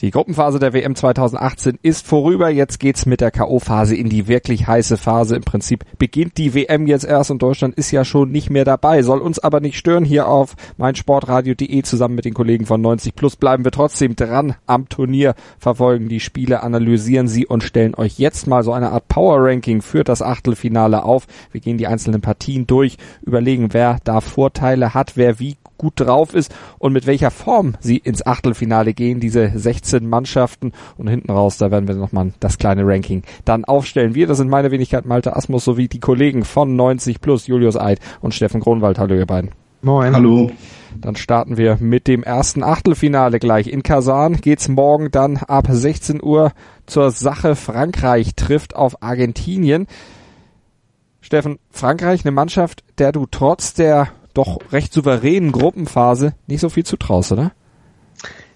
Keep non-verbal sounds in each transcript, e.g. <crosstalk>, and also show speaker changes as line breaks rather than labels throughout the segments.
Die Gruppenphase der WM 2018 ist vorüber. Jetzt geht's mit der K.O.-Phase in die wirklich heiße Phase. Im Prinzip beginnt die WM jetzt erst und Deutschland ist ja schon nicht mehr dabei. Soll uns aber nicht stören. Hier auf meinsportradio.de zusammen mit den Kollegen von 90 Plus bleiben wir trotzdem dran am Turnier, verfolgen die Spiele, analysieren sie und stellen euch jetzt mal so eine Art Power Ranking für das Achtelfinale auf. Wir gehen die einzelnen Partien durch, überlegen, wer da Vorteile hat, wer wie gut drauf ist und mit welcher Form sie ins Achtelfinale gehen, diese 16 Mannschaften. Und hinten raus, da werden wir nochmal das kleine Ranking dann aufstellen. Wir, das sind meine Wenigkeit Malte Asmus sowie die Kollegen von 90 Plus, Julius Eid und Steffen Kronwald. Hallo ihr beiden.
Moin. Hallo.
Dann starten wir mit dem ersten Achtelfinale gleich. In Kasan geht's morgen dann ab 16 Uhr zur Sache. Frankreich trifft auf Argentinien. Steffen, Frankreich, eine Mannschaft, der du trotz der doch recht souveränen Gruppenphase nicht so viel zutraust, oder?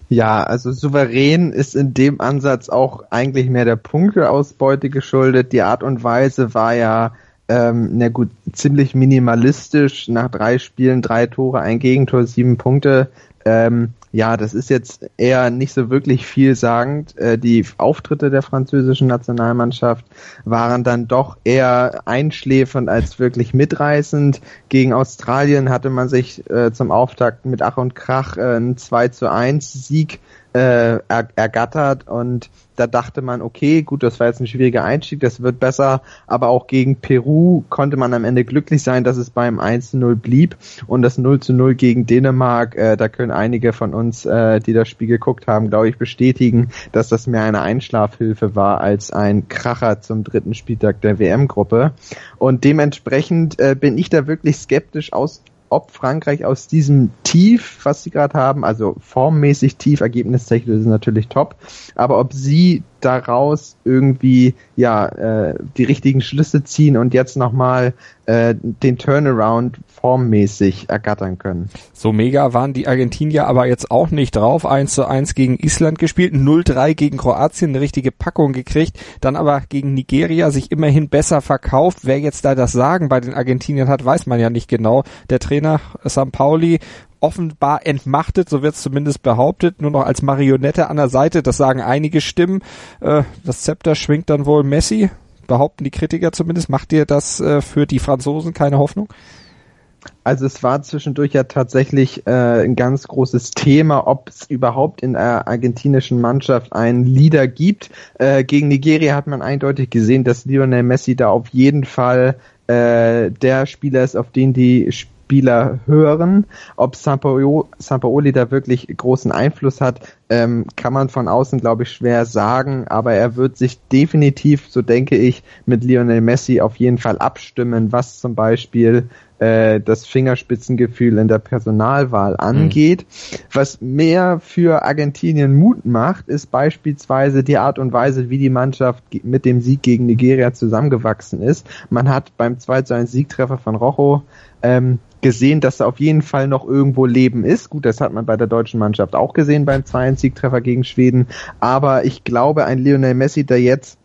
Ja, also souverän ist in dem Ansatz auch eigentlich mehr der Punkteausbeute geschuldet. Die Art und Weise war ja ähm, na gut, ziemlich minimalistisch. Nach drei Spielen, drei Tore, ein Gegentor, sieben Punkte. Ähm, ja, das ist jetzt eher nicht so wirklich vielsagend. Äh, die Auftritte der französischen Nationalmannschaft waren dann doch eher einschläfernd als wirklich mitreißend. Gegen Australien hatte man sich äh, zum Auftakt mit Ach und Krach äh, einen 2 zu 1 Sieg äh, er, ergattert und da dachte man, okay, gut, das war jetzt ein schwieriger Einstieg, das wird besser, aber auch gegen Peru konnte man am Ende glücklich sein, dass es beim 1-0 blieb und das 0-0 gegen Dänemark, äh, da können einige von uns, äh, die das Spiel geguckt haben, glaube ich, bestätigen, dass das mehr eine Einschlafhilfe war als ein Kracher zum dritten Spieltag der WM-Gruppe und dementsprechend äh, bin ich da wirklich skeptisch aus ob Frankreich aus diesem Tief, was sie gerade haben, also formmäßig tief, ergebnistechnisch ist natürlich top, aber ob sie daraus irgendwie ja äh, die richtigen Schlüsse ziehen und jetzt nochmal äh, den Turnaround formmäßig ergattern können.
So mega waren die Argentinier aber jetzt auch nicht drauf. 1 zu 1 gegen Island gespielt, 0-3 gegen Kroatien, eine richtige Packung gekriegt, dann aber gegen Nigeria sich immerhin besser verkauft. Wer jetzt da das Sagen bei den Argentiniern hat, weiß man ja nicht genau. Der Trainer St. Offenbar entmachtet, so wird es zumindest behauptet, nur noch als Marionette an der Seite, das sagen einige Stimmen. Äh, das Zepter schwingt dann wohl Messi, behaupten die Kritiker zumindest. Macht dir das äh, für die Franzosen keine Hoffnung?
Also es war zwischendurch ja tatsächlich äh, ein ganz großes Thema, ob es überhaupt in der argentinischen Mannschaft einen Leader gibt. Äh, gegen Nigeria hat man eindeutig gesehen, dass Lionel Messi da auf jeden Fall äh, der Spieler ist, auf den die Spieler hören. Ob Sampaoli da wirklich großen Einfluss hat, ähm, kann man von außen, glaube ich, schwer sagen. Aber er wird sich definitiv, so denke ich, mit Lionel Messi auf jeden Fall abstimmen, was zum Beispiel äh, das Fingerspitzengefühl in der Personalwahl mhm. angeht. Mhm. Was mehr für Argentinien Mut macht, ist beispielsweise die Art und Weise, wie die Mannschaft mit dem Sieg gegen Nigeria zusammengewachsen ist. Man hat beim 2 zu 1 Siegtreffer von Rojo ähm, gesehen, dass da auf jeden Fall noch irgendwo Leben ist. Gut, das hat man bei der deutschen Mannschaft auch gesehen beim 2-1-Siegtreffer gegen Schweden. Aber ich glaube, ein Lionel Messi, der jetzt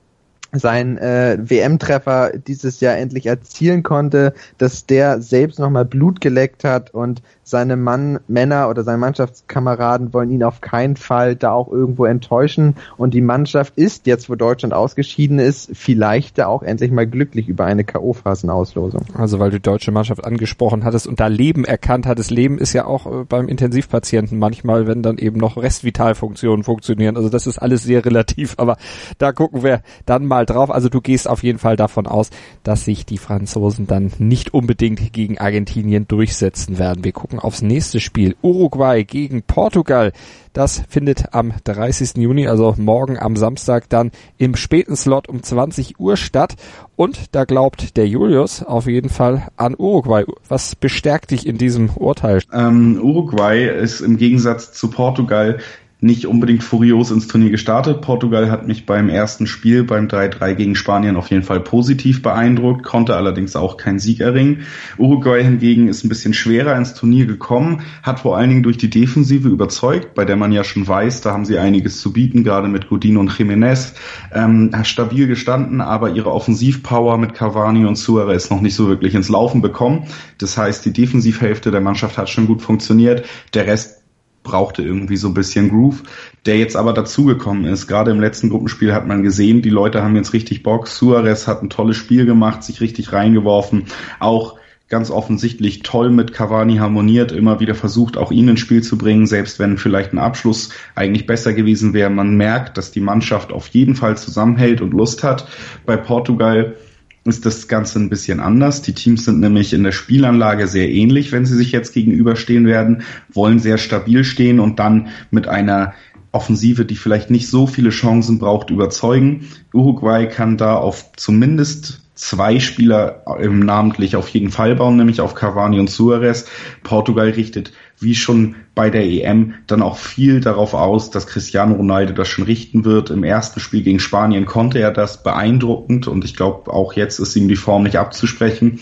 sein äh, WM-Treffer dieses Jahr endlich erzielen konnte, dass der selbst nochmal Blut geleckt hat und seine Mann, Männer oder seine Mannschaftskameraden wollen ihn auf keinen Fall da auch irgendwo enttäuschen und die Mannschaft ist jetzt, wo Deutschland ausgeschieden ist, vielleicht da auch endlich mal glücklich über eine K.O.-Phasenauslosung.
Also weil du die deutsche Mannschaft angesprochen hattest und da Leben erkannt hattest. Leben ist ja auch äh, beim Intensivpatienten manchmal, wenn dann eben noch Restvitalfunktionen funktionieren. Also das ist alles sehr relativ, aber da gucken wir dann mal drauf. Also du gehst auf jeden Fall davon aus, dass sich die Franzosen dann nicht unbedingt gegen Argentinien durchsetzen werden. Wir gucken aufs nächste Spiel. Uruguay gegen Portugal. Das findet am 30. Juni, also morgen am Samstag, dann im späten Slot um 20 Uhr statt. Und da glaubt der Julius auf jeden Fall an Uruguay. Was bestärkt dich in diesem Urteil?
Ähm, Uruguay ist im Gegensatz zu Portugal nicht unbedingt furios ins Turnier gestartet. Portugal hat mich beim ersten Spiel beim 3-3 gegen Spanien auf jeden Fall positiv beeindruckt, konnte allerdings auch keinen Sieg erringen. Uruguay hingegen ist ein bisschen schwerer ins Turnier gekommen, hat vor allen Dingen durch die Defensive überzeugt, bei der man ja schon weiß, da haben sie einiges zu bieten, gerade mit Godino und Jiménez. Ähm, stabil gestanden, aber ihre Offensivpower mit Cavani und Suarez noch nicht so wirklich ins Laufen bekommen. Das heißt, die Defensivhälfte der Mannschaft hat schon gut funktioniert. Der Rest brauchte irgendwie so ein bisschen Groove, der jetzt aber dazugekommen ist. Gerade im letzten Gruppenspiel hat man gesehen, die Leute haben jetzt richtig Bock. Suarez hat ein tolles Spiel gemacht, sich richtig reingeworfen. Auch ganz offensichtlich toll mit Cavani harmoniert, immer wieder versucht, auch ihn ins Spiel zu bringen, selbst wenn vielleicht ein Abschluss eigentlich besser gewesen wäre. Man merkt, dass die Mannschaft auf jeden Fall zusammenhält und Lust hat. Bei Portugal ist das Ganze ein bisschen anders. Die Teams sind nämlich in der Spielanlage sehr ähnlich, wenn sie sich jetzt gegenüberstehen werden, wollen sehr stabil stehen und dann mit einer Offensive, die vielleicht nicht so viele Chancen braucht, überzeugen. Uruguay kann da auf zumindest zwei Spieler im namentlich auf jeden Fall bauen, nämlich auf Cavani und Suarez. Portugal richtet, wie schon bei der EM, dann auch viel darauf aus, dass Cristiano Ronaldo das schon richten wird. Im ersten Spiel gegen Spanien konnte er das beeindruckend und ich glaube, auch jetzt ist ihm die Form nicht abzusprechen.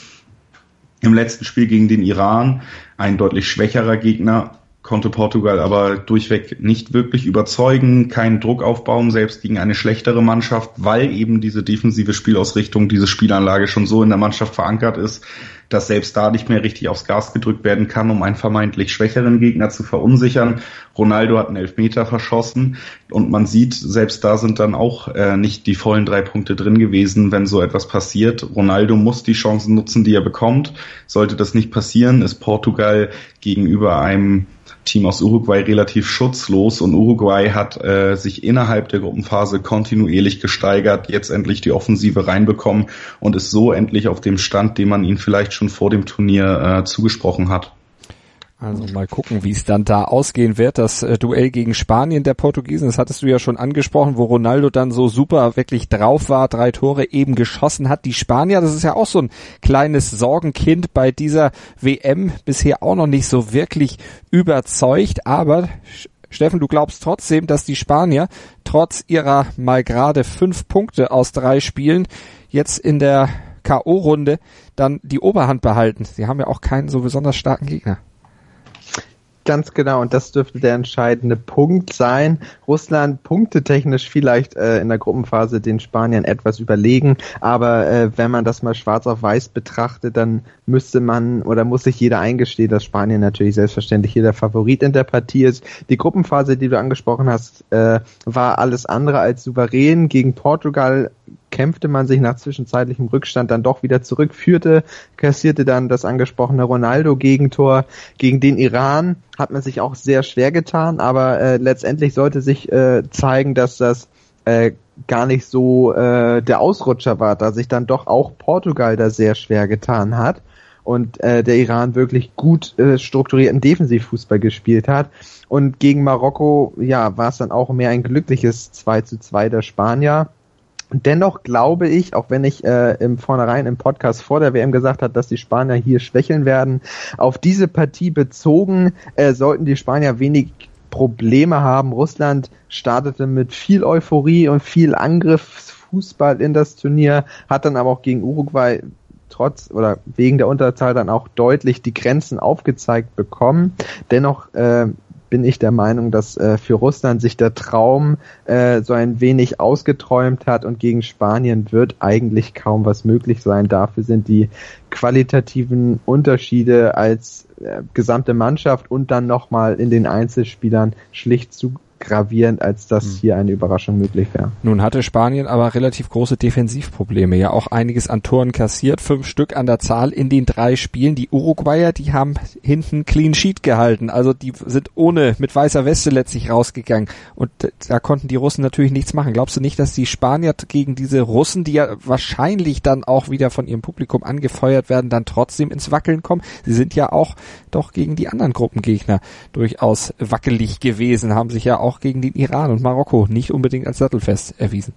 Im letzten Spiel gegen den Iran, ein deutlich schwächerer Gegner, konnte Portugal aber durchweg nicht wirklich überzeugen, keinen Druck aufbauen, selbst gegen eine schlechtere Mannschaft, weil eben diese defensive Spielausrichtung, diese Spielanlage schon so in der Mannschaft verankert ist, dass selbst da nicht mehr richtig aufs Gas gedrückt werden kann, um einen vermeintlich schwächeren Gegner zu verunsichern. Ronaldo hat einen Elfmeter verschossen und man sieht, selbst da sind dann auch äh, nicht die vollen drei Punkte drin gewesen, wenn so etwas passiert. Ronaldo muss die Chancen nutzen, die er bekommt. Sollte das nicht passieren, ist Portugal gegenüber einem Team aus Uruguay relativ schutzlos und Uruguay hat äh, sich innerhalb der Gruppenphase kontinuierlich gesteigert, jetzt endlich die Offensive reinbekommen und ist so endlich auf dem Stand, den man ihnen vielleicht schon vor dem Turnier äh, zugesprochen hat.
Also mal gucken, wie es dann da ausgehen wird. Das äh, Duell gegen Spanien der Portugiesen, das hattest du ja schon angesprochen, wo Ronaldo dann so super wirklich drauf war, drei Tore eben geschossen hat. Die Spanier, das ist ja auch so ein kleines Sorgenkind bei dieser WM, bisher auch noch nicht so wirklich überzeugt, aber Steffen, du glaubst trotzdem, dass die Spanier trotz ihrer mal gerade fünf Punkte aus drei Spielen jetzt in der K.O.-Runde dann die Oberhand behalten. Sie haben ja auch keinen so besonders starken Gegner.
Ganz genau, und das dürfte der entscheidende Punkt sein. Russland punktetechnisch vielleicht äh, in der Gruppenphase den Spaniern etwas überlegen, aber äh, wenn man das mal schwarz auf weiß betrachtet, dann müsste man oder muss sich jeder eingestehen, dass Spanien natürlich selbstverständlich hier der Favorit in der Partie ist. Die Gruppenphase, die du angesprochen hast, äh, war alles andere als souverän. Gegen Portugal kämpfte man sich nach zwischenzeitlichem Rückstand dann doch wieder zurück, führte, kassierte dann das angesprochene Ronaldo-Gegentor. Gegen den Iran hat man sich auch sehr schwer getan, aber äh, letztendlich sollte sich äh, zeigen, dass das äh, gar nicht so äh, der Ausrutscher war, da sich dann doch auch Portugal da sehr schwer getan hat und äh, der Iran wirklich gut äh, strukturierten Defensivfußball gespielt hat. Und gegen Marokko, ja, war es dann auch mehr ein glückliches 2 zu 2 der Spanier. Dennoch glaube ich, auch wenn ich äh, im Vornherein im Podcast vor der WM gesagt habe, dass die Spanier hier schwächeln werden, auf diese Partie bezogen äh, sollten die Spanier wenig Probleme haben. Russland startete mit viel Euphorie und viel Angriffsfußball in das Turnier, hat dann aber auch gegen Uruguay trotz oder wegen der Unterzahl dann auch deutlich die Grenzen aufgezeigt bekommen. Dennoch äh, bin ich der Meinung, dass äh, für Russland sich der Traum äh, so ein wenig ausgeträumt hat und gegen Spanien wird eigentlich kaum was möglich sein. Dafür sind die qualitativen Unterschiede als äh, gesamte Mannschaft und dann nochmal in den Einzelspielern schlicht zu gravierend, als dass hm. hier eine Überraschung möglich wäre.
Nun hatte Spanien aber relativ große Defensivprobleme, ja auch einiges an Toren kassiert, fünf Stück an der Zahl in den drei Spielen. Die Uruguayer, die haben hinten Clean Sheet gehalten, also die sind ohne mit weißer Weste letztlich rausgegangen und da konnten die Russen natürlich nichts machen. Glaubst du nicht, dass die Spanier gegen diese Russen, die ja wahrscheinlich dann auch wieder von ihrem Publikum angefeuert werden, dann trotzdem ins Wackeln kommen? Sie sind ja auch doch gegen die anderen Gruppengegner durchaus wackelig gewesen, haben sich ja auch auch gegen den Iran und Marokko nicht unbedingt als sattelfest erwiesen.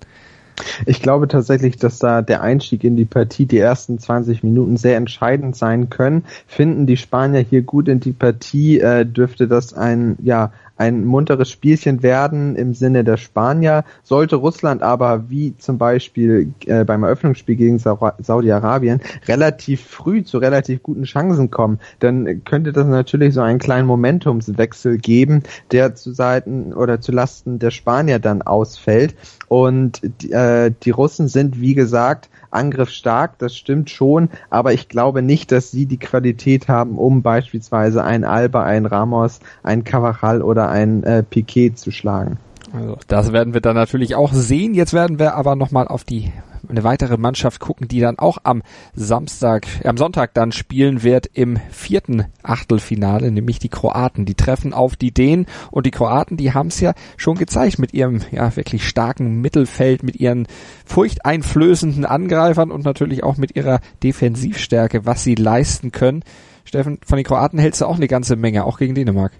Ich glaube tatsächlich, dass da der Einstieg in die Partie, die ersten 20 Minuten sehr entscheidend sein können. Finden die Spanier hier gut in die Partie, äh, dürfte das ein, ja, ein munteres Spielchen werden im Sinne der Spanier. Sollte Russland aber wie zum Beispiel äh, beim Eröffnungsspiel gegen Sa Saudi-Arabien relativ früh zu relativ guten Chancen kommen, dann könnte das natürlich so einen kleinen Momentumswechsel geben, der zu Seiten oder zu Lasten der Spanier dann ausfällt. Und äh, die Russen sind, wie gesagt, angriffsstark, das stimmt schon, aber ich glaube nicht, dass sie die Qualität haben, um beispielsweise ein Alba, ein Ramos, ein Cavachal oder ein äh, Piquet zu schlagen.
Also das werden wir dann natürlich auch sehen. Jetzt werden wir aber nochmal auf die eine weitere Mannschaft gucken, die dann auch am Samstag, äh, am Sonntag dann spielen wird im vierten Achtelfinale, nämlich die Kroaten. Die treffen auf die Dänen und die Kroaten, die haben es ja schon gezeigt mit ihrem ja wirklich starken Mittelfeld, mit ihren furchteinflößenden Angreifern und natürlich auch mit ihrer Defensivstärke, was sie leisten können. Steffen, von den Kroaten hältst du auch eine ganze Menge, auch gegen Dänemark.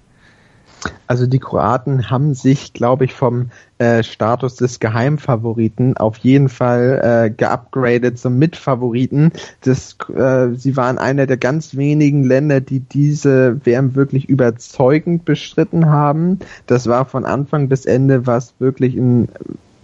Also die Kroaten haben sich, glaube ich, vom äh, Status des Geheimfavoriten auf jeden Fall äh, geupgradet zum Mitfavoriten. Das, äh, sie waren einer der ganz wenigen Länder, die diese WM wirklich überzeugend bestritten haben. Das war von Anfang bis Ende was wirklich ein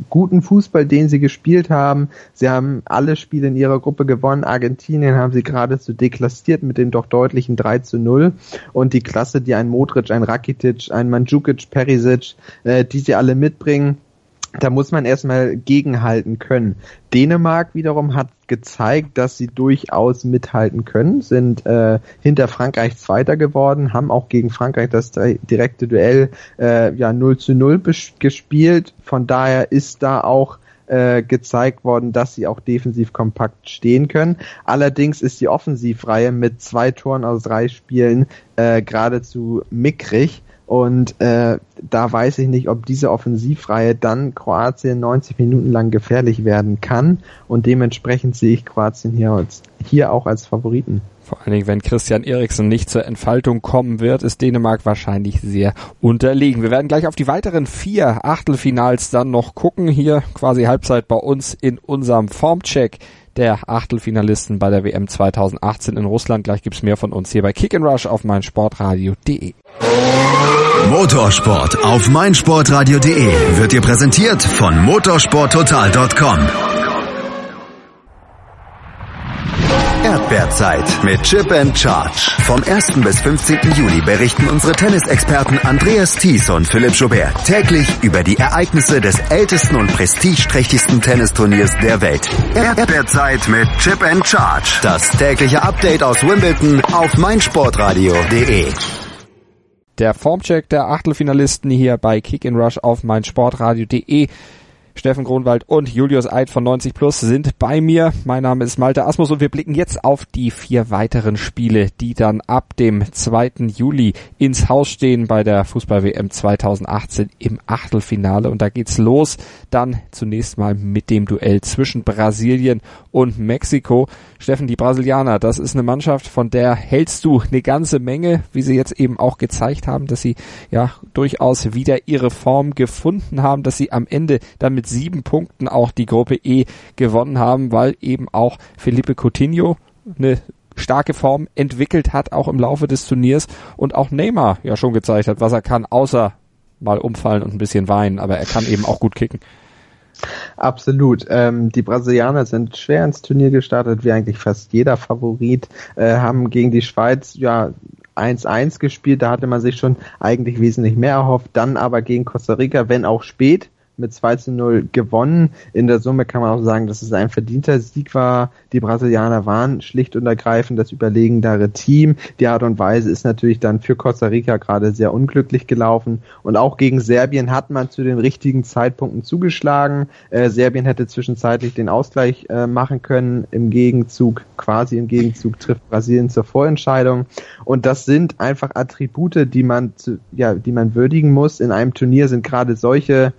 guten Fußball, den sie gespielt haben. Sie haben alle Spiele in ihrer Gruppe gewonnen. Argentinien haben sie geradezu deklassiert mit dem doch deutlichen 3 zu 0. Und die Klasse, die ein Modric, ein Rakitic, ein Mandzukic, Perisic, äh, die sie alle mitbringen, da muss man erstmal gegenhalten können. Dänemark wiederum hat gezeigt, dass sie durchaus mithalten können, sind äh, hinter Frankreich Zweiter geworden, haben auch gegen Frankreich das direkte Duell äh, ja 0 zu 0 gespielt. Von daher ist da auch äh, gezeigt worden, dass sie auch defensiv kompakt stehen können. Allerdings ist die Offensivreihe mit zwei Toren aus drei Spielen äh, geradezu mickrig. Und äh, da weiß ich nicht, ob diese Offensivreihe dann Kroatien 90 Minuten lang gefährlich werden kann. Und dementsprechend sehe ich Kroatien hier, als, hier auch als Favoriten.
Vor allen Dingen, wenn Christian Eriksen nicht zur Entfaltung kommen wird, ist Dänemark wahrscheinlich sehr unterlegen. Wir werden gleich auf die weiteren vier Achtelfinals dann noch gucken. Hier quasi Halbzeit bei uns in unserem Formcheck der Achtelfinalisten bei der WM 2018 in Russland. Gleich gibt's mehr von uns hier bei Kick Rush auf meinsportradio.de.
Motorsport auf meinsportradio.de wird dir präsentiert von motorsporttotal.com. Erdbeerzeit mit Chip and Charge. Vom 1. bis 15. Juli berichten unsere Tennisexperten Andreas Thies und Philipp Joubert täglich über die Ereignisse des ältesten und prestigeträchtigsten Tennisturniers der Welt. Erdbeerzeit mit Chip and Charge. Das tägliche Update aus Wimbledon auf meinsportradio.de.
Der Formcheck der Achtelfinalisten hier bei Kick in Rush auf meinsportradio.de. Steffen Kronwald und Julius Eid von 90 Plus sind bei mir. Mein Name ist Malte Asmus und wir blicken jetzt auf die vier weiteren Spiele, die dann ab dem 2. Juli ins Haus stehen bei der Fußball-WM 2018 im Achtelfinale. Und da geht's los dann zunächst mal mit dem Duell zwischen Brasilien und Mexiko. Steffen, die Brasilianer, das ist eine Mannschaft, von der hältst du eine ganze Menge, wie sie jetzt eben auch gezeigt haben, dass sie ja durchaus wieder ihre Form gefunden haben, dass sie am Ende dann mit sieben Punkten auch die Gruppe E gewonnen haben, weil eben auch Felipe Coutinho eine starke Form entwickelt hat, auch im Laufe des Turniers. Und auch Neymar ja schon gezeigt hat, was er kann, außer mal umfallen und ein bisschen weinen, aber er kann eben auch gut kicken.
Absolut. Ähm, die Brasilianer sind schwer ins Turnier gestartet, wie eigentlich fast jeder Favorit, äh, haben gegen die Schweiz ja 1-1 gespielt, da hatte man sich schon eigentlich wesentlich mehr erhofft, dann aber gegen Costa Rica, wenn auch spät, mit 2 zu 0 gewonnen. In der Summe kann man auch sagen, dass es ein verdienter Sieg war. Die Brasilianer waren schlicht und ergreifend das überlegendere Team. Die Art und Weise ist natürlich dann für Costa Rica gerade sehr unglücklich gelaufen. Und auch gegen Serbien hat man zu den richtigen Zeitpunkten zugeschlagen. Äh, Serbien hätte zwischenzeitlich den Ausgleich äh, machen können. Im Gegenzug, quasi im Gegenzug trifft Brasilien zur Vorentscheidung. Und das sind einfach Attribute, die man, zu, ja, die man würdigen muss. In einem Turnier sind gerade solche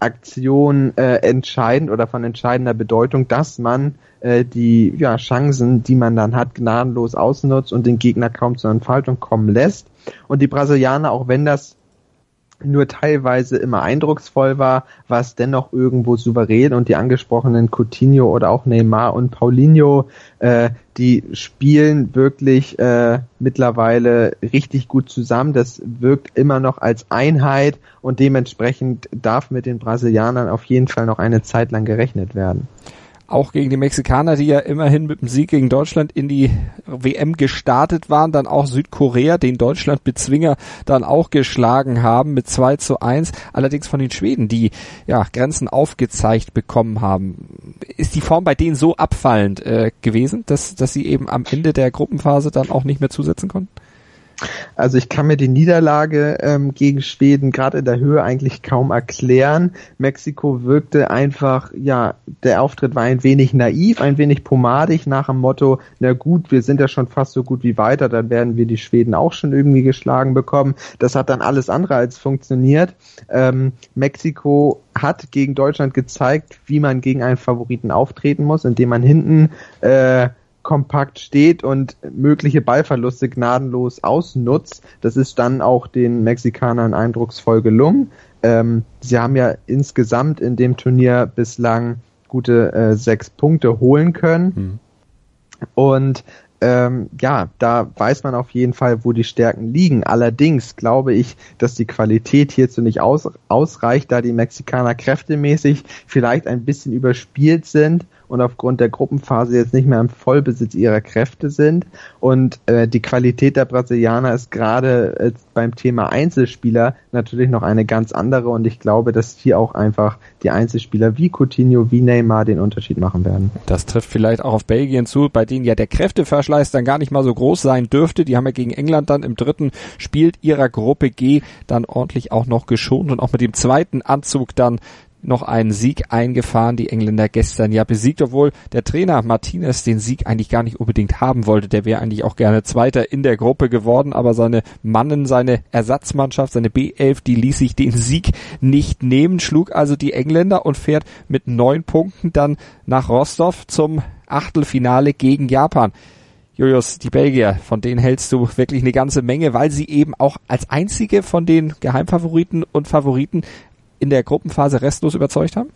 Aktion äh, entscheidend oder von entscheidender Bedeutung, dass man äh, die ja, Chancen, die man dann hat, gnadenlos ausnutzt und den Gegner kaum zur Entfaltung kommen lässt. Und die Brasilianer, auch wenn das nur teilweise immer eindrucksvoll war, war es dennoch irgendwo souverän und die angesprochenen Coutinho oder auch Neymar und Paulinho, äh, die spielen wirklich äh, mittlerweile richtig gut zusammen. Das wirkt immer noch als Einheit und dementsprechend darf mit den Brasilianern auf jeden Fall noch eine Zeit lang gerechnet werden
auch gegen die Mexikaner, die ja immerhin mit dem Sieg gegen Deutschland in die WM gestartet waren, dann auch Südkorea, den Deutschland Bezwinger dann auch geschlagen haben mit 2 zu 1, allerdings von den Schweden, die ja Grenzen aufgezeigt bekommen haben. Ist die Form bei denen so abfallend äh, gewesen, dass, dass sie eben am Ende der Gruppenphase dann auch nicht mehr zusetzen konnten?
Also ich kann mir die Niederlage ähm, gegen Schweden gerade in der Höhe eigentlich kaum erklären. Mexiko wirkte einfach, ja, der Auftritt war ein wenig naiv, ein wenig pomadig nach dem Motto, na gut, wir sind ja schon fast so gut wie weiter, dann werden wir die Schweden auch schon irgendwie geschlagen bekommen. Das hat dann alles andere als funktioniert. Ähm, Mexiko hat gegen Deutschland gezeigt, wie man gegen einen Favoriten auftreten muss, indem man hinten äh, kompakt steht und mögliche Ballverluste gnadenlos ausnutzt. Das ist dann auch den Mexikanern eindrucksvoll gelungen. Ähm, sie haben ja insgesamt in dem Turnier bislang gute äh, sechs Punkte holen können. Mhm. Und ähm, ja, da weiß man auf jeden Fall, wo die Stärken liegen. Allerdings glaube ich, dass die Qualität hierzu nicht aus, ausreicht, da die Mexikaner kräftemäßig vielleicht ein bisschen überspielt sind und aufgrund der Gruppenphase jetzt nicht mehr im Vollbesitz ihrer Kräfte sind. Und äh, die Qualität der Brasilianer ist gerade äh, beim Thema Einzelspieler natürlich noch eine ganz andere. Und ich glaube, dass hier auch einfach die Einzelspieler wie Coutinho, wie Neymar den Unterschied machen werden.
Das trifft vielleicht auch auf Belgien zu, bei denen ja der Kräfteverschleiß dann gar nicht mal so groß sein dürfte. Die haben ja gegen England dann im dritten Spiel ihrer Gruppe G dann ordentlich auch noch geschont und auch mit dem zweiten Anzug dann noch einen Sieg eingefahren, die Engländer gestern ja besiegt, obwohl der Trainer Martinez den Sieg eigentlich gar nicht unbedingt haben wollte. Der wäre eigentlich auch gerne Zweiter in der Gruppe geworden, aber seine Mannen, seine Ersatzmannschaft, seine B11, die ließ sich den Sieg nicht nehmen, schlug also die Engländer und fährt mit neun Punkten dann nach Rostov zum Achtelfinale gegen Japan. Julius, die Belgier, von denen hältst du wirklich eine ganze Menge, weil sie eben auch als einzige von den Geheimfavoriten und Favoriten in der Gruppenphase restlos überzeugt haben?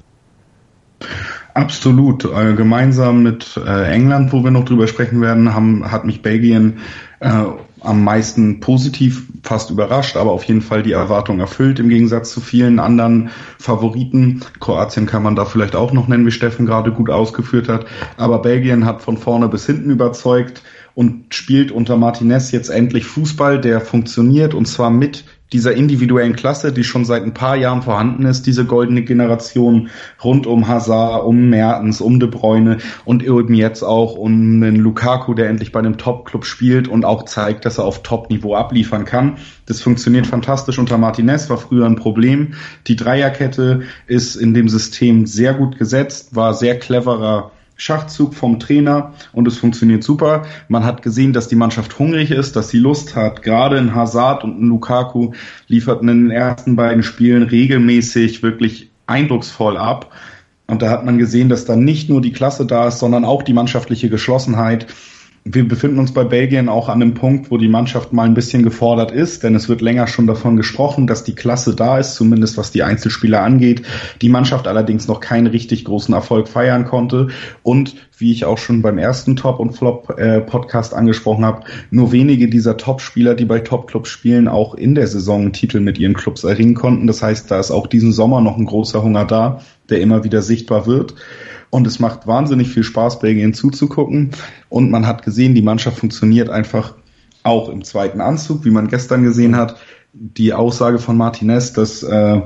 Absolut. Äh, gemeinsam mit äh, England, wo wir noch drüber sprechen werden, haben, hat mich Belgien äh, am meisten positiv fast überrascht, aber auf jeden Fall die Erwartung erfüllt im Gegensatz zu vielen anderen Favoriten. Kroatien kann man da vielleicht auch noch nennen, wie Steffen gerade gut ausgeführt hat. Aber Belgien hat von vorne bis hinten überzeugt und spielt unter Martinez jetzt endlich Fußball, der funktioniert und zwar mit dieser individuellen Klasse, die schon seit ein paar Jahren vorhanden ist, diese goldene Generation rund um Hazard, um Mertens, um De Bruyne und eben jetzt auch um einen Lukaku, der endlich bei einem Top-Club spielt und auch zeigt, dass er auf Top-Niveau abliefern kann. Das funktioniert fantastisch unter Martinez, war früher ein Problem. Die Dreierkette ist in dem System sehr gut gesetzt, war sehr cleverer Schachzug vom Trainer und es funktioniert super. Man hat gesehen, dass die Mannschaft hungrig ist, dass sie Lust hat. Gerade in Hazard und in Lukaku lieferten in den ersten beiden Spielen regelmäßig wirklich eindrucksvoll ab. Und da hat man gesehen, dass da nicht nur die Klasse da ist, sondern auch die mannschaftliche Geschlossenheit wir befinden uns bei Belgien auch an einem Punkt, wo die Mannschaft mal ein bisschen gefordert ist, denn es wird länger schon davon gesprochen, dass die Klasse da ist, zumindest was die Einzelspieler angeht. Die Mannschaft allerdings noch keinen richtig großen Erfolg feiern konnte und wie ich auch schon beim ersten Top und Flop äh, Podcast angesprochen habe, nur wenige dieser Top-Spieler, die bei Top-Clubs spielen, auch in der Saison einen Titel mit ihren Clubs erringen konnten. Das heißt, da ist auch diesen Sommer noch ein großer Hunger da, der immer wieder sichtbar wird. Und es macht wahnsinnig viel Spaß, Belgien zuzugucken. Und man hat gesehen, die Mannschaft funktioniert einfach auch im zweiten Anzug, wie man gestern gesehen hat. Die Aussage von Martinez, dass äh,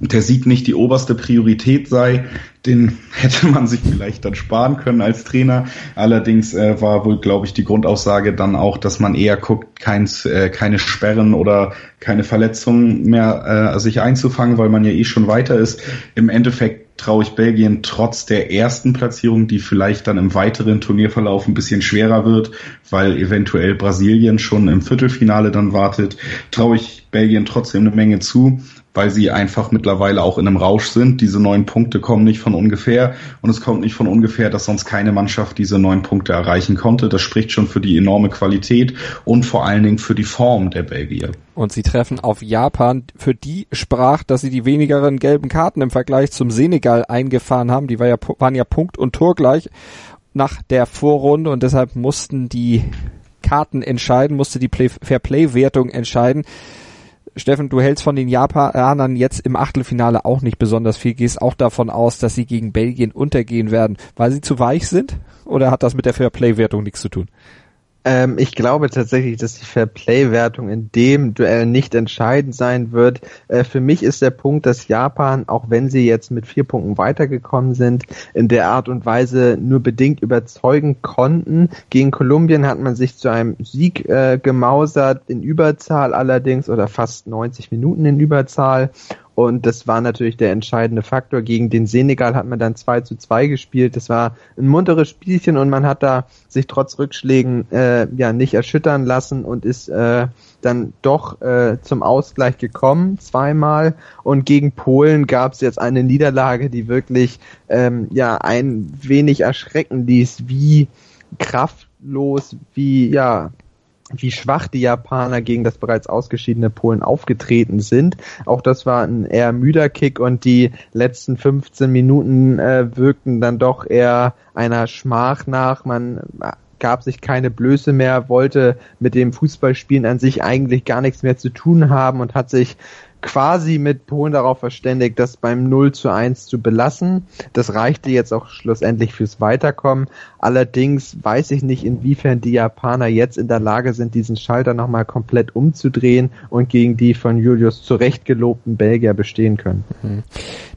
der Sieg nicht die oberste Priorität sei, den <laughs> hätte man sich vielleicht dann sparen können als Trainer. Allerdings äh, war wohl, glaube ich, die Grundaussage dann auch, dass man eher guckt, keins, äh, keine Sperren oder keine Verletzungen mehr äh, sich einzufangen, weil man ja eh schon weiter ist. Im Endeffekt traue ich Belgien trotz der ersten Platzierung, die vielleicht dann im weiteren Turnierverlauf ein bisschen schwerer wird, weil eventuell Brasilien schon im Viertelfinale dann wartet, traue ich Belgien trotzdem eine Menge zu, weil sie einfach mittlerweile auch in einem Rausch sind. Diese neun Punkte kommen nicht von ungefähr und es kommt nicht von ungefähr, dass sonst keine Mannschaft diese neun Punkte erreichen konnte. Das spricht schon für die enorme Qualität und vor allen Dingen für die Form der Belgier.
Und sie treffen auf Japan. Für die sprach, dass sie die wenigeren gelben Karten im Vergleich zum Senegal eingefahren haben. Die war ja, waren ja Punkt und Tor gleich nach der Vorrunde und deshalb mussten die Karten entscheiden, musste die Play Fair-Play-Wertung entscheiden. Steffen, du hältst von den Japanern jetzt im Achtelfinale auch nicht besonders viel, gehst auch davon aus, dass sie gegen Belgien untergehen werden, weil sie zu weich sind? Oder hat das mit der Fair-Play-Wertung nichts zu tun?
Ähm, ich glaube tatsächlich, dass die Fairplay-Wertung in dem Duell nicht entscheidend sein wird. Äh, für mich ist der Punkt, dass Japan, auch wenn sie jetzt mit vier Punkten weitergekommen sind, in der Art und Weise nur bedingt überzeugen konnten. Gegen Kolumbien hat man sich zu einem Sieg äh, gemausert, in Überzahl allerdings, oder fast 90 Minuten in Überzahl. Und das war natürlich der entscheidende Faktor. Gegen den Senegal hat man dann 2 zu 2 gespielt. Das war ein munteres Spielchen und man hat da sich trotz Rückschlägen äh, ja nicht erschüttern lassen und ist äh, dann doch äh, zum Ausgleich gekommen, zweimal. Und gegen Polen gab es jetzt eine Niederlage, die wirklich ähm, ja ein wenig erschrecken ließ, wie kraftlos, wie ja wie schwach die Japaner gegen das bereits ausgeschiedene Polen aufgetreten sind. Auch das war ein eher müder Kick und die letzten 15 Minuten äh, wirkten dann doch eher einer Schmach nach. Man äh, gab sich keine Blöße mehr, wollte mit dem Fußballspielen an sich eigentlich gar nichts mehr zu tun haben und hat sich quasi mit Polen darauf verständigt, das beim 0 zu 1 zu belassen. Das reichte jetzt auch schlussendlich fürs Weiterkommen. Allerdings weiß ich nicht, inwiefern die Japaner jetzt in der Lage sind, diesen Schalter nochmal komplett umzudrehen und gegen die von Julius zurecht gelobten Belgier bestehen können. Mhm.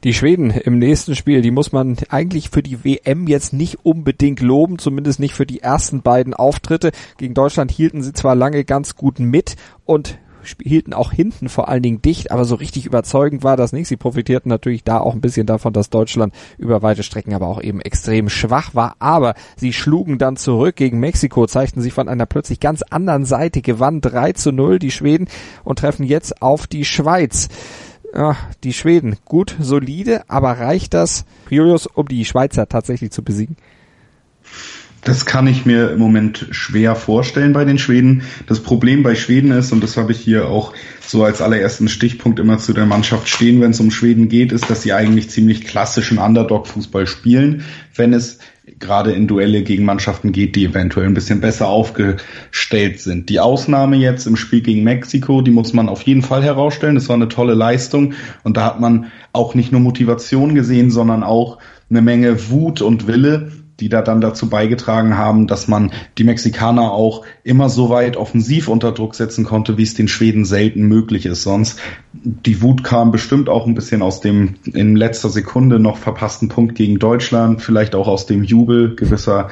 Die Schweden im nächsten Spiel, die muss man eigentlich für die WM jetzt nicht unbedingt loben, zumindest nicht für die ersten beiden Auftritte. Gegen Deutschland hielten sie zwar lange ganz gut mit und hielten auch hinten vor allen Dingen dicht, aber so richtig überzeugend war das nicht. Sie profitierten natürlich da auch ein bisschen davon, dass Deutschland über weite Strecken aber auch eben extrem schwach war. Aber sie schlugen dann zurück gegen Mexiko, zeigten sich von einer plötzlich ganz anderen Seite, gewannen 3 zu 0 die Schweden und treffen jetzt auf die Schweiz. Ja, die Schweden, gut, solide, aber reicht das, Julius, um die Schweizer tatsächlich zu besiegen?
Das kann ich mir im Moment schwer vorstellen bei den Schweden. Das Problem bei Schweden ist, und das habe ich hier auch so als allerersten Stichpunkt immer zu der Mannschaft stehen, wenn es um Schweden geht, ist, dass sie eigentlich ziemlich klassischen Underdog-Fußball spielen, wenn es gerade in Duelle gegen Mannschaften geht, die eventuell ein bisschen besser aufgestellt sind. Die Ausnahme jetzt im Spiel gegen Mexiko, die muss man auf jeden Fall herausstellen. Das war eine tolle Leistung und da hat man auch nicht nur Motivation gesehen, sondern auch eine Menge Wut und Wille, die da dann dazu beigetragen haben, dass man die Mexikaner auch immer so weit offensiv unter Druck setzen konnte, wie es den Schweden selten möglich ist. Sonst die Wut kam bestimmt auch ein bisschen aus dem in letzter Sekunde noch verpassten Punkt gegen Deutschland, vielleicht auch aus dem Jubel gewisser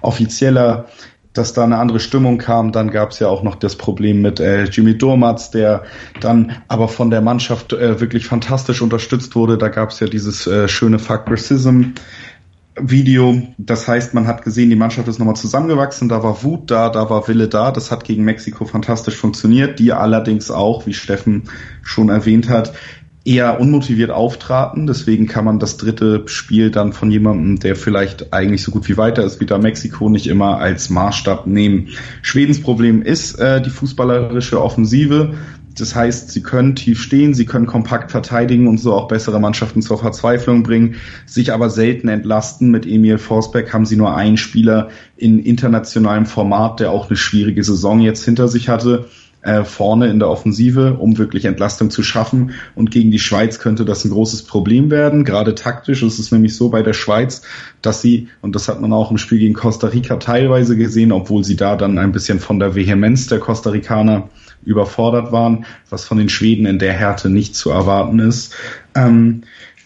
offizieller dass da eine andere Stimmung kam. Dann gab es ja auch noch das Problem mit äh, Jimmy Dormatz, der dann aber von der Mannschaft äh, wirklich fantastisch unterstützt wurde. Da gab es ja dieses äh, schöne Fuck Racism Video. Das heißt, man hat gesehen, die Mannschaft ist nochmal zusammengewachsen, da war Wut da, da war Wille da. Das hat gegen Mexiko fantastisch funktioniert, die allerdings auch, wie Steffen schon erwähnt hat, eher unmotiviert auftraten. Deswegen kann man das dritte Spiel dann von jemandem, der vielleicht eigentlich so gut wie weiter ist wie da Mexiko, nicht immer als Maßstab nehmen. Schwedens Problem ist äh, die fußballerische Offensive. Das heißt, sie können tief stehen, sie können kompakt verteidigen und so auch bessere Mannschaften zur Verzweiflung bringen, sich aber selten entlasten. Mit Emil Forsberg haben sie nur einen Spieler in internationalem Format, der auch eine schwierige Saison jetzt hinter sich hatte, äh, vorne in der Offensive, um wirklich Entlastung zu schaffen. Und gegen die Schweiz könnte das ein großes Problem werden. Gerade taktisch ist es nämlich so bei der Schweiz, dass sie, und das hat man auch im Spiel gegen Costa Rica teilweise gesehen, obwohl sie da dann ein bisschen von der Vehemenz der Costa Ricaner überfordert waren, was von den Schweden in der Härte nicht zu erwarten ist. Ähm,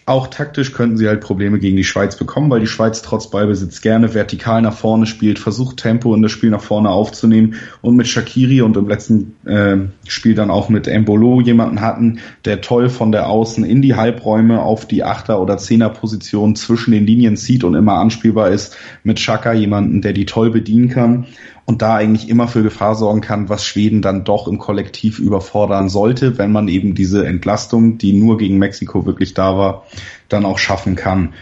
Auch taktisch könnten sie halt Probleme gegen die Schweiz bekommen, weil die Schweiz trotz Ballbesitz gerne vertikal nach vorne spielt, versucht Tempo in das Spiel nach vorne aufzunehmen und mit Shakiri und im letzten äh, Spiel dann auch mit Embolo jemanden hatten, der toll von der Außen in die Halbräume auf die Achter- oder Zehner-Position zwischen den Linien zieht und immer anspielbar ist. Mit Shaka jemanden, der die toll bedienen kann und da eigentlich immer für Gefahr sorgen kann, was Schweden dann doch im Kollektiv überfordern sollte, wenn man eben diese Entlastung, die nur gegen Mexiko wirklich da war, dann auch schaffen kann.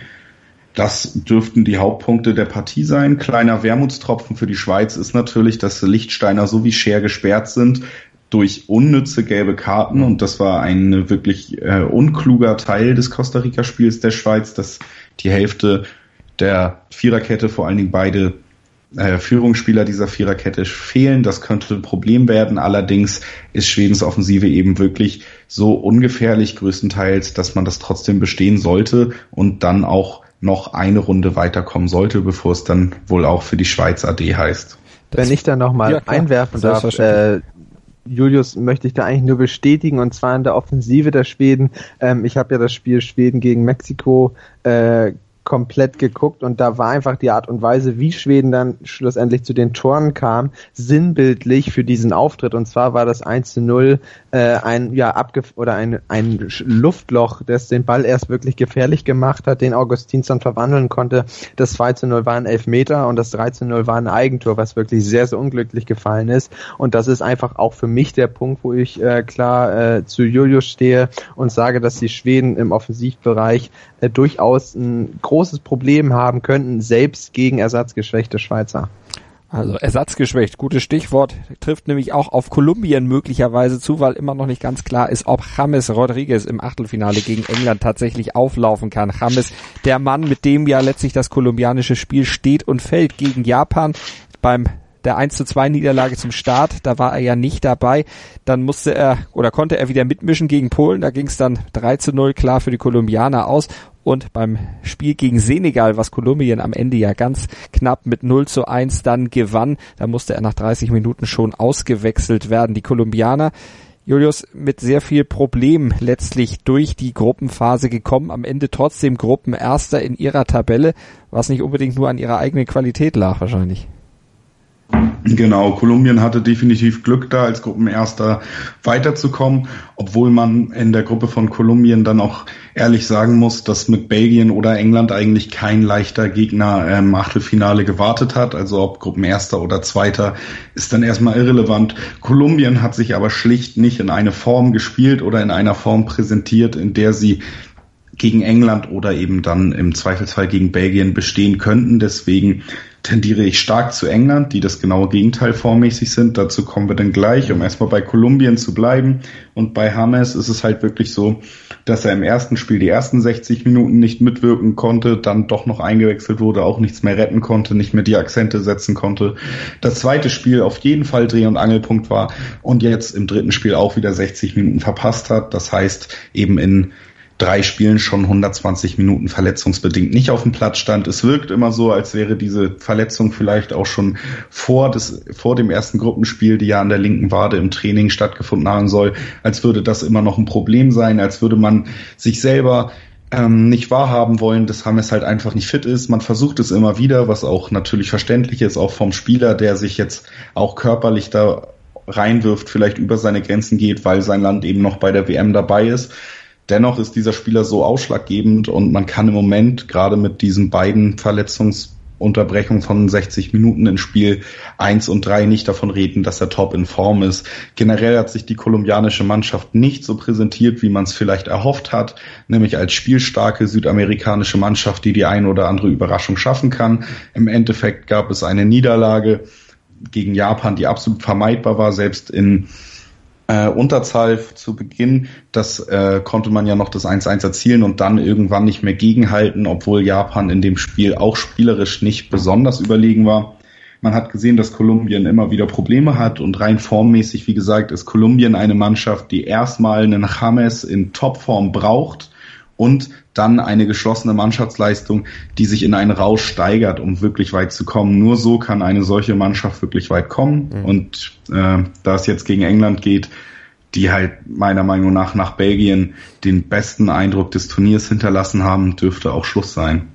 Das dürften die Hauptpunkte der Partie sein. Kleiner Wermutstropfen für die Schweiz ist natürlich, dass Lichtsteiner so wie Scher gesperrt sind durch unnütze gelbe Karten und das war ein wirklich äh, unkluger Teil des Costa Rica Spiels der Schweiz, dass die Hälfte der Viererkette, vor allen Dingen beide äh, Führungsspieler dieser Viererkette fehlen. Das könnte ein Problem werden. Allerdings ist Schwedens Offensive eben wirklich so ungefährlich größtenteils, dass man das trotzdem bestehen sollte und dann auch noch eine Runde weiterkommen sollte, bevor es dann wohl auch für die Schweiz AD heißt.
Wenn ich da nochmal ja, einwerfen darf, äh, Julius möchte ich da eigentlich nur bestätigen und zwar in der Offensive der Schweden. Ähm, ich habe ja das Spiel Schweden gegen Mexiko äh, komplett geguckt und da war einfach die Art und Weise, wie Schweden dann schlussendlich zu den Toren kam, sinnbildlich für diesen Auftritt. Und zwar war das 1 zu 0 äh, ein, ja, abge oder ein, ein Luftloch, das den Ball erst wirklich gefährlich gemacht hat, den Augustinsson verwandeln konnte. Das 2 zu 0 war ein Elfmeter und das 3 zu 0 war ein Eigentor, was wirklich sehr, sehr unglücklich gefallen ist. Und das ist einfach auch für mich der Punkt, wo ich äh, klar äh, zu Julius stehe und sage, dass die Schweden im Offensivbereich äh, durchaus ein großes Problem haben könnten, selbst gegen ersatzgeschwächte Schweizer.
Also ersatzgeschwächt, gutes Stichwort, trifft nämlich auch auf Kolumbien möglicherweise zu, weil immer noch nicht ganz klar ist, ob James Rodriguez im Achtelfinale gegen England tatsächlich auflaufen kann. James, der Mann, mit dem ja letztlich das kolumbianische Spiel steht und fällt gegen Japan beim der 1 zu 2 Niederlage zum Start, da war er ja nicht dabei. Dann musste er oder konnte er wieder mitmischen gegen Polen. Da ging es dann 3 zu 0 klar für die Kolumbianer aus. Und beim Spiel gegen Senegal, was Kolumbien am Ende ja ganz knapp mit 0 zu 1 dann gewann, da musste er nach 30 Minuten schon ausgewechselt werden. Die Kolumbianer Julius mit sehr viel Problem letztlich durch die Gruppenphase gekommen, am Ende trotzdem Gruppenerster in ihrer Tabelle, was nicht unbedingt nur an ihrer eigenen Qualität lag wahrscheinlich.
Genau, Kolumbien hatte definitiv Glück da als Gruppenerster weiterzukommen, obwohl man in der Gruppe von Kolumbien dann auch ehrlich sagen muss, dass mit Belgien oder England eigentlich kein leichter Gegner im Achtelfinale gewartet hat. Also ob Gruppenerster oder Zweiter ist dann erstmal irrelevant. Kolumbien hat sich aber schlicht nicht in eine Form gespielt oder in einer Form präsentiert, in der sie gegen England oder eben dann im Zweifelsfall gegen Belgien bestehen könnten. Deswegen tendiere ich stark zu England, die das genaue Gegenteil formmäßig sind. Dazu kommen wir dann gleich, um erstmal bei Kolumbien zu bleiben. Und bei James ist es halt wirklich so, dass er im ersten Spiel die ersten 60 Minuten nicht mitwirken konnte, dann doch noch eingewechselt wurde, auch nichts mehr retten konnte, nicht mehr die Akzente setzen konnte. Das zweite Spiel auf jeden Fall Dreh- und Angelpunkt war und jetzt im dritten Spiel auch wieder 60 Minuten verpasst hat. Das heißt eben in drei Spielen schon 120 Minuten verletzungsbedingt nicht auf dem Platz stand. Es wirkt immer so, als wäre diese Verletzung vielleicht auch schon vor, des, vor dem ersten Gruppenspiel, die ja an der linken Wade im Training stattgefunden haben soll, als würde das immer noch ein Problem sein, als würde man sich selber ähm, nicht wahrhaben wollen, dass Hames halt einfach nicht fit ist. Man versucht es immer wieder, was auch natürlich verständlich ist, auch vom Spieler, der sich jetzt auch körperlich da reinwirft, vielleicht über seine Grenzen geht, weil sein Land eben noch bei der WM dabei ist. Dennoch ist dieser Spieler so ausschlaggebend und man kann im Moment gerade mit diesen beiden Verletzungsunterbrechungen von 60 Minuten im Spiel 1 und 3 nicht davon reden, dass er top in Form ist. Generell hat sich die kolumbianische Mannschaft nicht so präsentiert, wie man es vielleicht erhofft hat, nämlich als spielstarke südamerikanische Mannschaft, die die eine oder andere Überraschung schaffen kann. Im Endeffekt gab es eine Niederlage gegen Japan, die absolut vermeidbar war, selbst in äh, Unterzahl zu Beginn, das äh, konnte man ja noch das 1-1 erzielen und dann irgendwann nicht mehr gegenhalten, obwohl Japan in dem Spiel auch spielerisch nicht besonders überlegen war. Man hat gesehen, dass Kolumbien immer wieder Probleme hat und rein formmäßig, wie gesagt, ist Kolumbien eine Mannschaft, die erstmal einen James in Topform braucht und dann eine geschlossene Mannschaftsleistung, die sich in einen Rausch steigert, um wirklich weit zu kommen. Nur so kann eine solche Mannschaft wirklich weit kommen. Mhm. Und äh, da es jetzt gegen England geht, die halt meiner Meinung nach nach Belgien den besten Eindruck des Turniers hinterlassen haben, dürfte auch Schluss sein.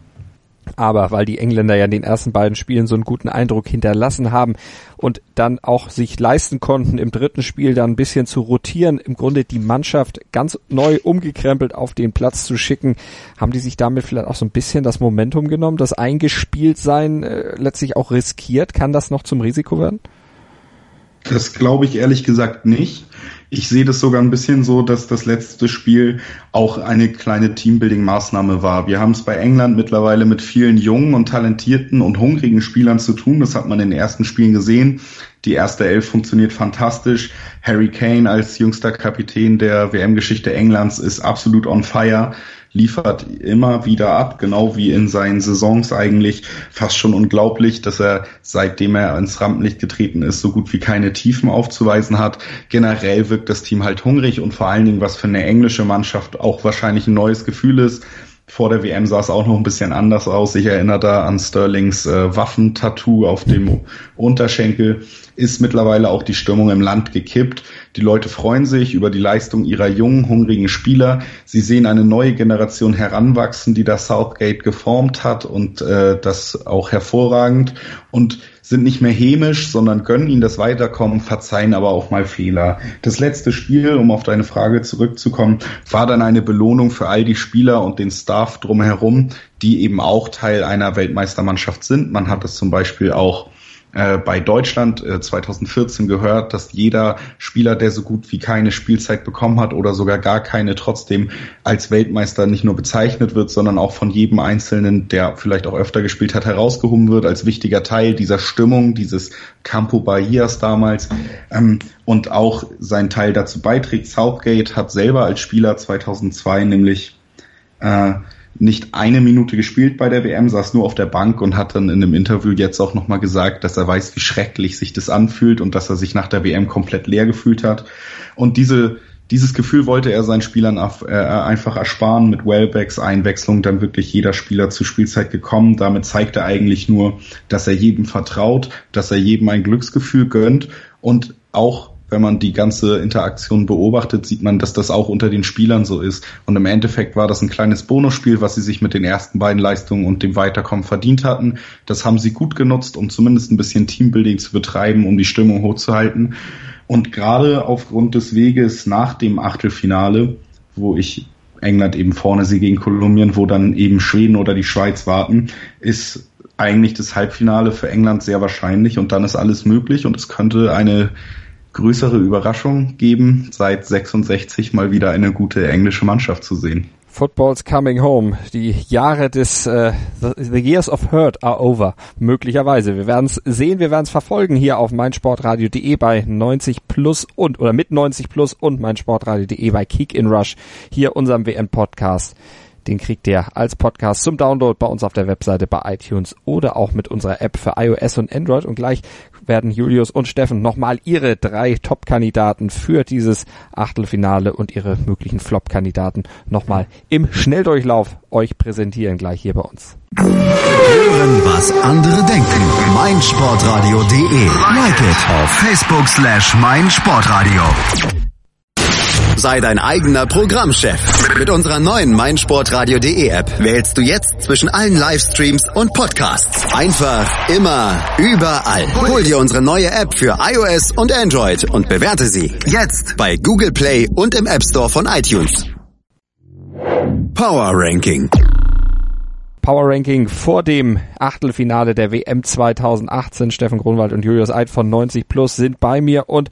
Aber weil die Engländer ja in den ersten beiden Spielen so einen guten Eindruck hinterlassen haben und dann auch sich leisten konnten, im dritten Spiel dann ein bisschen zu rotieren, im Grunde die Mannschaft ganz neu umgekrempelt auf den Platz zu schicken, haben die sich damit vielleicht auch so ein bisschen das Momentum genommen, das Eingespieltsein äh, letztlich auch riskiert. Kann das noch zum Risiko werden?
Das glaube ich ehrlich gesagt nicht. Ich sehe das sogar ein bisschen so, dass das letzte Spiel auch eine kleine Teambuilding-Maßnahme war. Wir haben es bei England mittlerweile mit vielen jungen und talentierten und hungrigen Spielern zu tun. Das hat man in den ersten Spielen gesehen. Die erste Elf funktioniert fantastisch. Harry Kane als jüngster Kapitän der WM-Geschichte Englands ist absolut on fire liefert immer wieder ab, genau wie in seinen Saisons eigentlich. Fast schon unglaublich, dass er, seitdem er ins Rampenlicht getreten ist, so gut wie keine Tiefen aufzuweisen hat. Generell wirkt das Team halt hungrig und vor allen Dingen, was für eine englische Mannschaft auch wahrscheinlich ein neues Gefühl ist. Vor der WM sah es auch noch ein bisschen anders aus. Ich erinnere da an Sterlings äh, Waffentattoo auf dem Unterschenkel. Ist mittlerweile auch die Stimmung im Land gekippt. Die Leute freuen sich über die Leistung ihrer jungen, hungrigen Spieler. Sie sehen eine neue Generation heranwachsen, die das Southgate geformt hat und äh, das auch hervorragend und sind nicht mehr hämisch, sondern gönnen ihnen das Weiterkommen, verzeihen aber auch mal Fehler. Das letzte Spiel, um auf deine Frage zurückzukommen, war dann eine Belohnung für all die Spieler und den Staff drumherum, die eben auch Teil einer Weltmeistermannschaft sind. Man hat es zum Beispiel auch äh, bei Deutschland äh, 2014 gehört, dass jeder Spieler, der so gut wie keine Spielzeit bekommen hat oder sogar gar keine, trotzdem als Weltmeister nicht nur bezeichnet wird, sondern auch von jedem Einzelnen, der vielleicht auch öfter gespielt hat, herausgehoben wird als wichtiger Teil dieser Stimmung, dieses Campo Bahias damals ähm, und auch sein Teil dazu beiträgt. Southgate hat selber als Spieler 2002 nämlich äh, nicht eine Minute gespielt bei der WM, saß nur auf der Bank und hat dann in einem Interview jetzt auch nochmal gesagt, dass er weiß, wie schrecklich sich das anfühlt und dass er sich nach der WM komplett leer gefühlt hat. Und diese, dieses Gefühl wollte er seinen Spielern äh, einfach ersparen mit Wellbacks Einwechslung, dann wirklich jeder Spieler zur Spielzeit gekommen. Damit zeigt er eigentlich nur, dass er jedem vertraut, dass er jedem ein Glücksgefühl gönnt und auch wenn man die ganze Interaktion beobachtet, sieht man, dass das auch unter den Spielern so ist. Und im Endeffekt war das ein kleines Bonusspiel, was sie sich mit den ersten beiden Leistungen und dem Weiterkommen verdient hatten. Das haben sie gut genutzt, um zumindest ein bisschen Teambuilding zu betreiben, um die Stimmung hochzuhalten. Und gerade aufgrund des Weges nach dem Achtelfinale, wo ich England eben vorne sehe gegen Kolumbien, wo dann eben Schweden oder die Schweiz warten, ist eigentlich das Halbfinale für England sehr wahrscheinlich und dann ist alles möglich und es könnte eine größere Überraschung geben, seit 66 mal wieder eine gute englische Mannschaft zu sehen.
Football's coming home. Die Jahre des uh, the, Years of Hurt are over. Möglicherweise. Wir werden es sehen, wir werden es verfolgen hier auf meinsportradio.de bei 90 plus und oder mit 90 plus und meinsportradio.de bei Kick in Rush. Hier unserem WM Podcast. Den kriegt ihr als Podcast zum Download bei uns auf der Webseite bei iTunes oder auch mit unserer App für iOS und Android. Und gleich werden Julius und Steffen nochmal ihre drei Top-Kandidaten für dieses Achtelfinale und ihre möglichen Flop-Kandidaten nochmal im Schnelldurchlauf euch präsentieren gleich hier bei uns.
Hören, was andere denken. meinsportradio.de Like it auf Facebook slash meinsportradio. Sei dein eigener Programmchef. Mit unserer neuen meinsportradio.de App wählst du jetzt zwischen allen Livestreams und Podcasts. Einfach, immer, überall. Hol dir unsere neue App für iOS und Android und bewerte sie jetzt bei Google Play und im App Store von iTunes. Power Ranking.
Power Ranking vor dem Achtelfinale der WM 2018. Steffen Grunwald und Julius Eid von 90 Plus sind bei mir und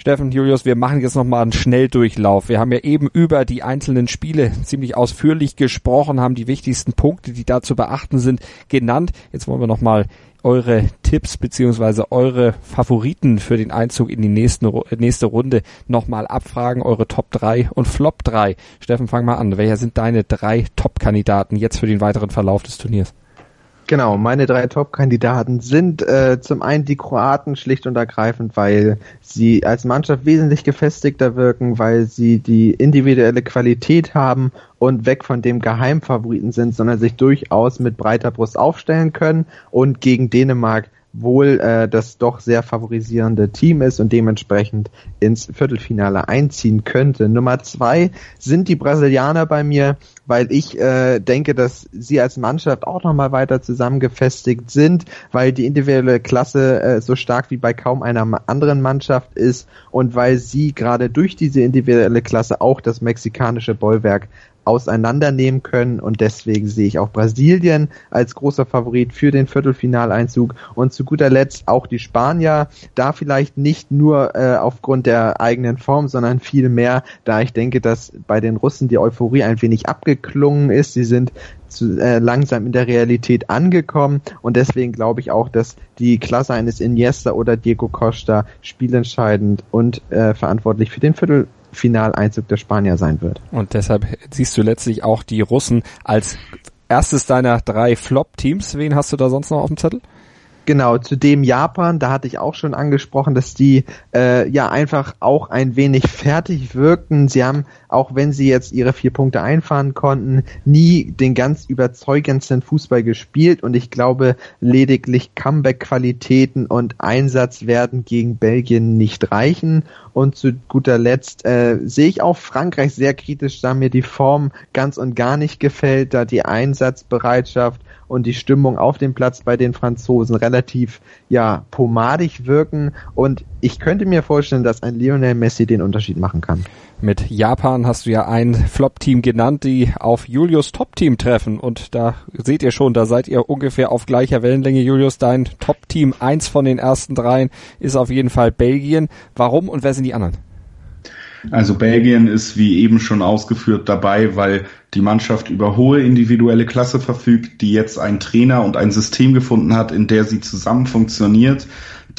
Steffen, Julius, wir machen jetzt nochmal einen Schnelldurchlauf. Wir haben ja eben über die einzelnen Spiele ziemlich ausführlich gesprochen, haben die wichtigsten Punkte, die da zu beachten sind, genannt. Jetzt wollen wir nochmal eure Tipps beziehungsweise eure Favoriten für den Einzug in die nächste, nächste Runde nochmal abfragen, eure Top 3 und Flop 3. Steffen, fang mal an. Welcher sind deine drei Top-Kandidaten jetzt für den weiteren Verlauf des Turniers?
Genau, meine drei Top-Kandidaten sind äh, zum einen die Kroaten schlicht und ergreifend, weil sie als Mannschaft wesentlich gefestigter wirken, weil sie die individuelle Qualität haben und weg von dem Geheimfavoriten sind, sondern sich durchaus mit breiter Brust aufstellen können und gegen Dänemark wohl äh, das doch sehr favorisierende Team ist und dementsprechend ins Viertelfinale einziehen könnte. Nummer zwei sind die Brasilianer bei mir, weil ich äh, denke, dass sie als Mannschaft auch nochmal weiter zusammengefestigt sind, weil die individuelle Klasse äh, so stark wie bei kaum einer anderen Mannschaft ist und weil sie gerade durch diese individuelle Klasse auch das mexikanische Bollwerk auseinandernehmen können. Und deswegen sehe ich auch Brasilien als großer Favorit für den Viertelfinaleinzug. Und zu guter Letzt auch die Spanier, da vielleicht nicht nur äh, aufgrund der eigenen Form, sondern viel mehr, da ich denke, dass bei den Russen die Euphorie ein wenig abgeklungen ist. Sie sind zu, äh, langsam in der Realität angekommen. Und deswegen glaube ich auch, dass die Klasse eines Iniesta oder Diego Costa spielentscheidend und äh, verantwortlich für den Viertel Finaleinzug der Spanier sein wird.
Und deshalb siehst du letztlich auch die Russen als erstes deiner drei Flop-Teams. Wen hast du da sonst noch auf dem Zettel?
Genau, zudem Japan, da hatte ich auch schon angesprochen, dass die äh, ja einfach auch ein wenig fertig wirkten. Sie haben, auch wenn sie jetzt ihre vier Punkte einfahren konnten, nie den ganz überzeugendsten Fußball gespielt und ich glaube, lediglich Comeback-Qualitäten und Einsatz werden gegen Belgien nicht reichen. Und zu guter Letzt äh, sehe ich auch Frankreich sehr kritisch, da mir die Form ganz und gar nicht gefällt, da die Einsatzbereitschaft und die Stimmung auf dem Platz bei den Franzosen relativ ja pomadig wirken und ich könnte mir vorstellen, dass ein Lionel Messi den Unterschied machen kann.
Mit Japan hast du ja ein Flop-Team genannt, die auf Julius Top-Team treffen und da seht ihr schon, da seid ihr ungefähr auf gleicher Wellenlänge. Julius, dein Top-Team, eins von den ersten dreien, ist auf jeden Fall Belgien. Warum und wer sind die anderen?
Also Belgien ist wie eben schon ausgeführt dabei, weil die Mannschaft über hohe individuelle Klasse verfügt, die jetzt einen Trainer und ein System gefunden hat, in der sie zusammen funktioniert,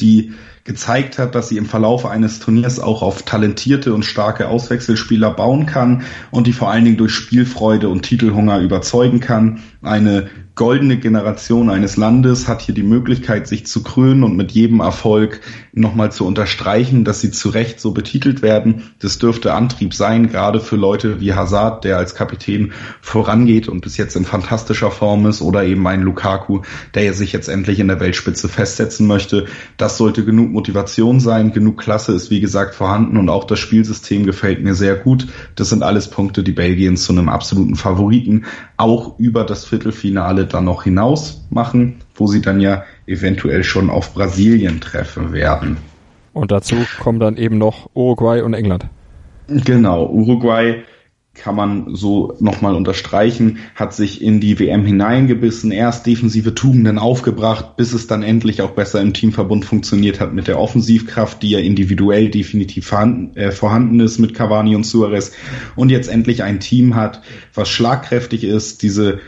die gezeigt hat, dass sie im Verlauf eines Turniers auch auf talentierte und starke Auswechselspieler bauen kann und die vor allen Dingen durch Spielfreude und Titelhunger überzeugen kann. Eine goldene Generation eines Landes hat hier die Möglichkeit, sich zu krönen und mit jedem Erfolg nochmal zu unterstreichen, dass sie zu Recht so betitelt werden. Das dürfte Antrieb sein, gerade für Leute wie Hazard, der als Kapitän vorangeht und bis jetzt in fantastischer Form ist, oder eben ein Lukaku, der sich jetzt endlich in der Weltspitze festsetzen möchte. Das sollte genug Motivation sein, genug Klasse ist wie gesagt vorhanden und auch das Spielsystem gefällt mir sehr gut. Das sind alles Punkte, die Belgien zu einem absoluten Favoriten auch über das Viertelfinale dann noch hinaus machen, wo sie dann ja eventuell schon auf Brasilien treffen werden.
Und dazu kommen dann eben noch Uruguay und England.
Genau, Uruguay kann man so nochmal unterstreichen, hat sich in die WM hineingebissen, erst defensive Tugenden aufgebracht, bis es dann endlich auch besser im Teamverbund funktioniert hat mit der Offensivkraft, die ja individuell definitiv vorhanden, äh, vorhanden ist mit Cavani und Suarez und jetzt endlich ein Team hat, was schlagkräftig ist, diese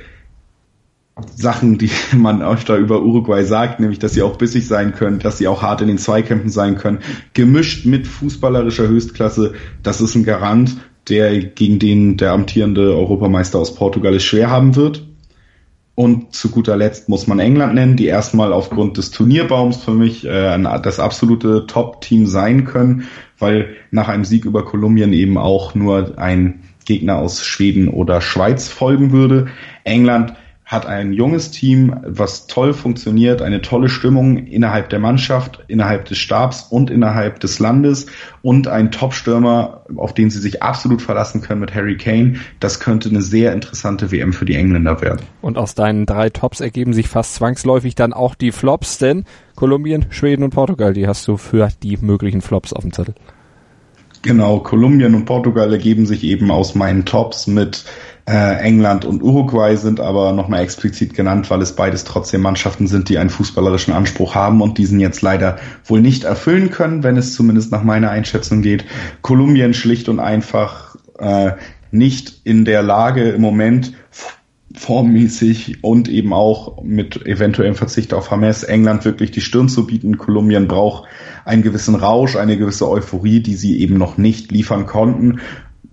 Sachen, die <laughs> man öfter über Uruguay sagt, nämlich, dass sie auch bissig sein können, dass sie auch hart in den Zweikämpfen sein können, gemischt mit fußballerischer Höchstklasse, das ist ein Garant der gegen den der amtierende Europameister aus Portugal es schwer haben wird. Und zu guter Letzt muss man England nennen, die erstmal aufgrund des Turnierbaums für mich äh, das absolute Top-Team sein können, weil nach einem Sieg über Kolumbien eben auch nur ein Gegner aus Schweden oder Schweiz folgen würde. England hat ein junges Team, was toll funktioniert, eine tolle Stimmung innerhalb der Mannschaft, innerhalb des Stabs und innerhalb des Landes und ein Top-Stürmer, auf den sie sich absolut verlassen können mit Harry Kane. Das könnte eine sehr interessante WM für die Engländer werden.
Und aus deinen drei Tops ergeben sich fast zwangsläufig dann auch die Flops, denn Kolumbien, Schweden und Portugal, die hast du für die möglichen Flops auf dem Zettel.
Genau, Kolumbien und Portugal ergeben sich eben aus meinen Tops mit äh, England und Uruguay sind aber nochmal explizit genannt, weil es beides trotzdem Mannschaften sind, die einen fußballerischen Anspruch haben und diesen jetzt leider wohl nicht erfüllen können, wenn es zumindest nach meiner Einschätzung geht. Kolumbien schlicht und einfach äh, nicht in der Lage im Moment formmäßig und eben auch mit eventuellem Verzicht auf Hamas England wirklich die Stirn zu bieten. Kolumbien braucht einen gewissen Rausch, eine gewisse Euphorie, die sie eben noch nicht liefern konnten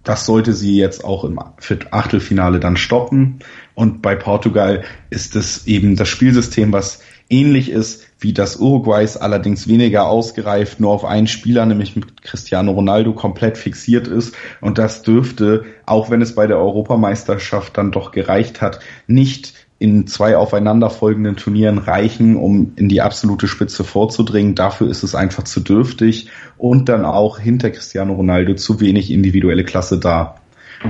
das sollte sie jetzt auch im Achtelfinale dann stoppen. Und bei Portugal ist es eben das Spielsystem, was ähnlich ist wie das Uruguays, allerdings weniger ausgereift, nur auf einen Spieler, nämlich mit Cristiano Ronaldo, komplett fixiert ist. Und das dürfte, auch wenn es bei der Europameisterschaft dann doch gereicht hat, nicht in zwei aufeinanderfolgenden Turnieren reichen, um in die absolute Spitze vorzudringen. Dafür ist es einfach zu dürftig und dann auch hinter Cristiano Ronaldo zu wenig individuelle Klasse da.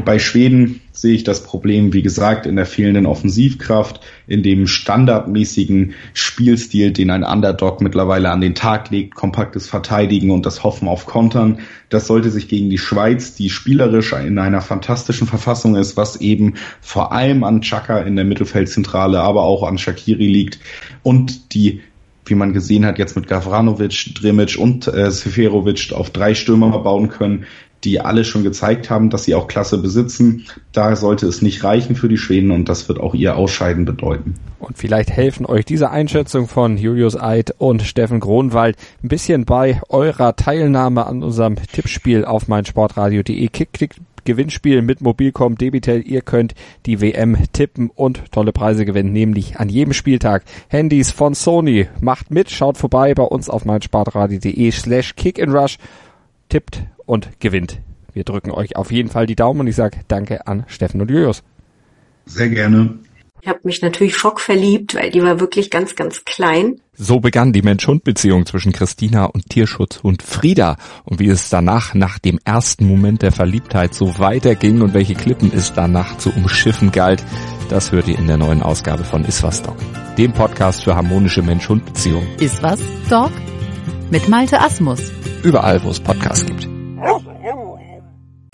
Bei Schweden sehe ich das Problem, wie gesagt, in der fehlenden Offensivkraft, in dem standardmäßigen Spielstil, den ein Underdog mittlerweile an den Tag legt, kompaktes Verteidigen und das Hoffen auf Kontern. Das sollte sich gegen die Schweiz, die spielerisch in einer fantastischen Verfassung ist, was eben vor allem an Chaka in der Mittelfeldzentrale, aber auch an Shakiri liegt und die wie man gesehen hat, jetzt mit Gavranovic, Drimic und äh, Seferovic auf drei Stürmer bauen können, die alle schon gezeigt haben, dass sie auch Klasse besitzen. Da sollte es nicht reichen für die Schweden und das wird auch ihr Ausscheiden bedeuten.
Und vielleicht helfen euch diese Einschätzung von Julius Eid und Steffen Gronwald ein bisschen bei eurer Teilnahme an unserem Tippspiel auf meinsportradio.de. Kick, klick, Gewinnspiel mit Mobilcom Debitel. Ihr könnt die WM tippen und tolle Preise gewinnen, nämlich an jedem Spieltag. Handys von Sony. Macht mit, schaut vorbei bei uns auf meinsportradio.de slash kick and rush. Tippt und gewinnt. Wir drücken euch auf jeden Fall die Daumen und ich sage Danke an Steffen und Julius.
Sehr gerne.
Ich habe mich natürlich schockverliebt, weil die war wirklich ganz, ganz klein.
So begann die Mensch-Hund-Beziehung zwischen Christina und Tierschutz und Frieda. Und wie es danach, nach dem ersten Moment der Verliebtheit, so weiterging und welche Klippen es danach zu umschiffen galt, das hört ihr in der neuen Ausgabe von Iswas Dog, dem Podcast für harmonische Mensch-Hund-Beziehungen.
Iswas Dog? Mit Malte Asmus.
Überall, wo es Podcasts gibt.